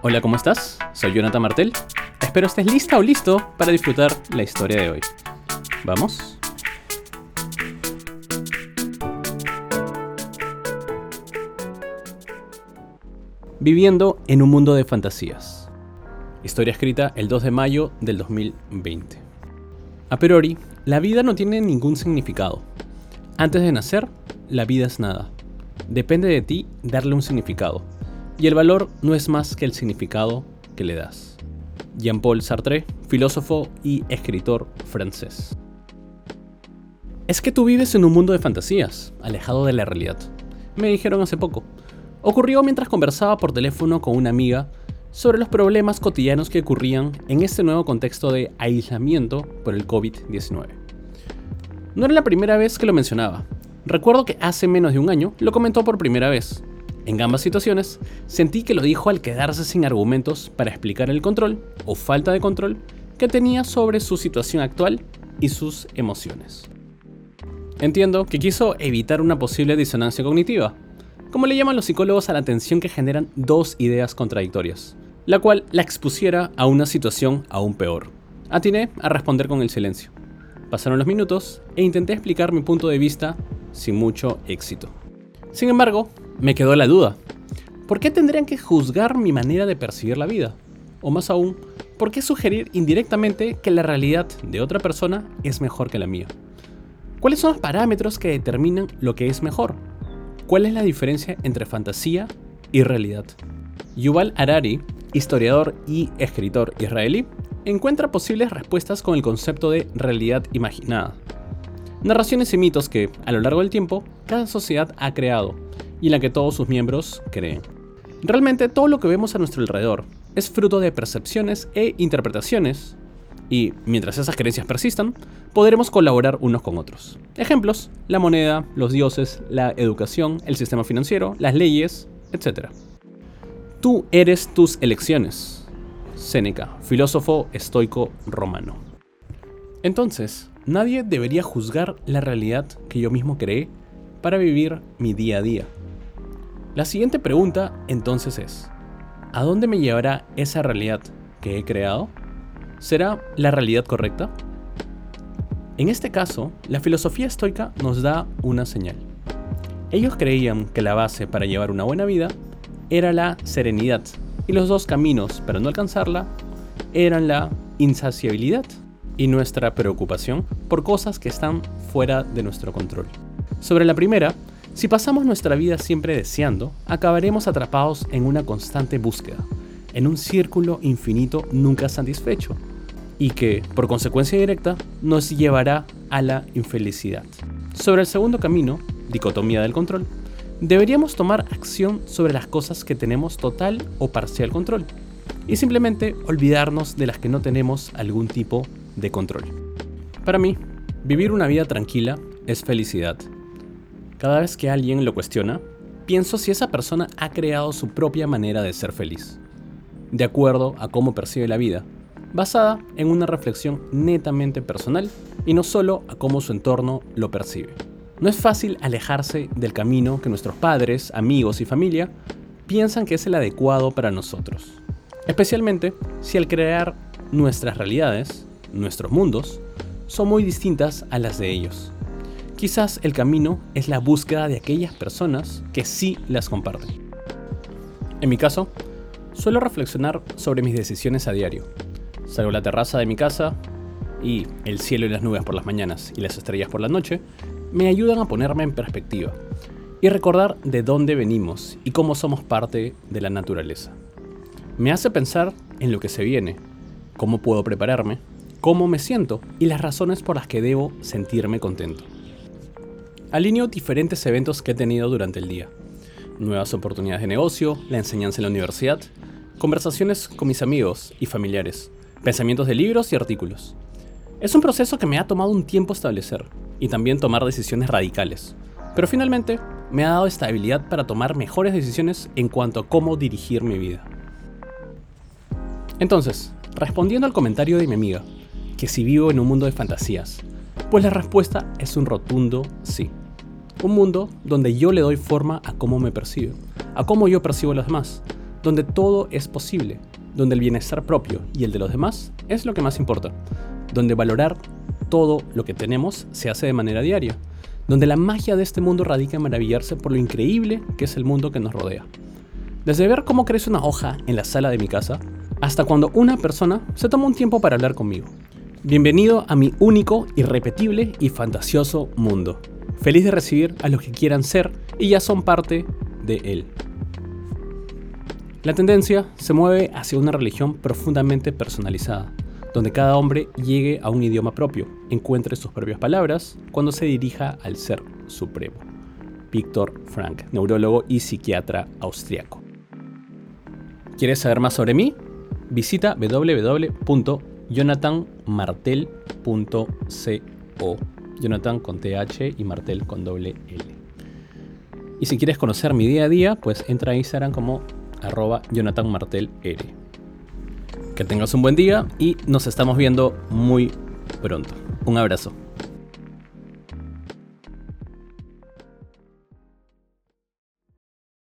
Hola, ¿cómo estás? Soy Jonathan Martel. Espero estés lista o listo para disfrutar la historia de hoy. ¿Vamos? Viviendo en un mundo de fantasías. Historia escrita el 2 de mayo del 2020. A priori, la vida no tiene ningún significado. Antes de nacer, la vida es nada. Depende de ti darle un significado y el valor no es más que el significado que le das. Jean-Paul Sartre, filósofo y escritor francés. Es que tú vives en un mundo de fantasías, alejado de la realidad. Me dijeron hace poco. Ocurrió mientras conversaba por teléfono con una amiga sobre los problemas cotidianos que ocurrían en este nuevo contexto de aislamiento por el COVID-19. No era la primera vez que lo mencionaba. Recuerdo que hace menos de un año lo comentó por primera vez, en ambas situaciones, sentí que lo dijo al quedarse sin argumentos para explicar el control, o falta de control, que tenía sobre su situación actual y sus emociones. Entiendo que quiso evitar una posible disonancia cognitiva, como le llaman los psicólogos a la tensión que generan dos ideas contradictorias, la cual la expusiera a una situación aún peor. Atiné a responder con el silencio. Pasaron los minutos e intenté explicar mi punto de vista sin mucho éxito. Sin embargo, me quedó la duda. ¿Por qué tendrían que juzgar mi manera de percibir la vida? O más aún, ¿por qué sugerir indirectamente que la realidad de otra persona es mejor que la mía? ¿Cuáles son los parámetros que determinan lo que es mejor? ¿Cuál es la diferencia entre fantasía y realidad? Yuval Harari, historiador y escritor israelí, encuentra posibles respuestas con el concepto de realidad imaginada. Narraciones y mitos que, a lo largo del tiempo, cada sociedad ha creado y en la que todos sus miembros creen. Realmente todo lo que vemos a nuestro alrededor es fruto de percepciones e interpretaciones y mientras esas creencias persistan, podremos colaborar unos con otros. Ejemplos, la moneda, los dioses, la educación, el sistema financiero, las leyes, etc. Tú eres tus elecciones. Séneca, filósofo estoico romano. Entonces, nadie debería juzgar la realidad que yo mismo creé para vivir mi día a día. La siguiente pregunta entonces es, ¿a dónde me llevará esa realidad que he creado? ¿Será la realidad correcta? En este caso, la filosofía estoica nos da una señal. Ellos creían que la base para llevar una buena vida era la serenidad y los dos caminos para no alcanzarla eran la insaciabilidad y nuestra preocupación por cosas que están fuera de nuestro control. Sobre la primera, si pasamos nuestra vida siempre deseando, acabaremos atrapados en una constante búsqueda, en un círculo infinito nunca satisfecho, y que, por consecuencia directa, nos llevará a la infelicidad. Sobre el segundo camino, dicotomía del control, deberíamos tomar acción sobre las cosas que tenemos total o parcial control, y simplemente olvidarnos de las que no tenemos algún tipo de control. Para mí, vivir una vida tranquila es felicidad cada vez que alguien lo cuestiona, pienso si esa persona ha creado su propia manera de ser feliz, de acuerdo a cómo percibe la vida, basada en una reflexión netamente personal y no solo a cómo su entorno lo percibe. No es fácil alejarse del camino que nuestros padres, amigos y familia piensan que es el adecuado para nosotros, especialmente si al crear nuestras realidades, nuestros mundos, son muy distintas a las de ellos. Quizás el camino es la búsqueda de aquellas personas que sí las comparten. En mi caso, suelo reflexionar sobre mis decisiones a diario. Salgo a la terraza de mi casa y el cielo y las nubes por las mañanas y las estrellas por la noche me ayudan a ponerme en perspectiva y recordar de dónde venimos y cómo somos parte de la naturaleza. Me hace pensar en lo que se viene, cómo puedo prepararme, cómo me siento y las razones por las que debo sentirme contento. Alineo diferentes eventos que he tenido durante el día. Nuevas oportunidades de negocio, la enseñanza en la universidad, conversaciones con mis amigos y familiares, pensamientos de libros y artículos. Es un proceso que me ha tomado un tiempo establecer y también tomar decisiones radicales, pero finalmente me ha dado estabilidad para tomar mejores decisiones en cuanto a cómo dirigir mi vida. Entonces, respondiendo al comentario de mi amiga, que si vivo en un mundo de fantasías, pues la respuesta es un rotundo sí. Un mundo donde yo le doy forma a cómo me percibo, a cómo yo percibo a los demás, donde todo es posible, donde el bienestar propio y el de los demás es lo que más importa, donde valorar todo lo que tenemos se hace de manera diaria, donde la magia de este mundo radica en maravillarse por lo increíble que es el mundo que nos rodea. Desde ver cómo crece una hoja en la sala de mi casa, hasta cuando una persona se toma un tiempo para hablar conmigo. Bienvenido a mi único, irrepetible y fantasioso mundo. Feliz de recibir a los que quieran ser y ya son parte de él. La tendencia se mueve hacia una religión profundamente personalizada, donde cada hombre llegue a un idioma propio, encuentre sus propias palabras cuando se dirija al ser supremo. Víctor Frank, neurólogo y psiquiatra austriaco. ¿Quieres saber más sobre mí? Visita www.jonathanmartel.co. Jonathan con TH y Martel con doble L. Y si quieres conocer mi día a día, pues entra a Instagram como arroba Jonathan Martel. Que tengas un buen día y nos estamos viendo muy pronto. Un abrazo.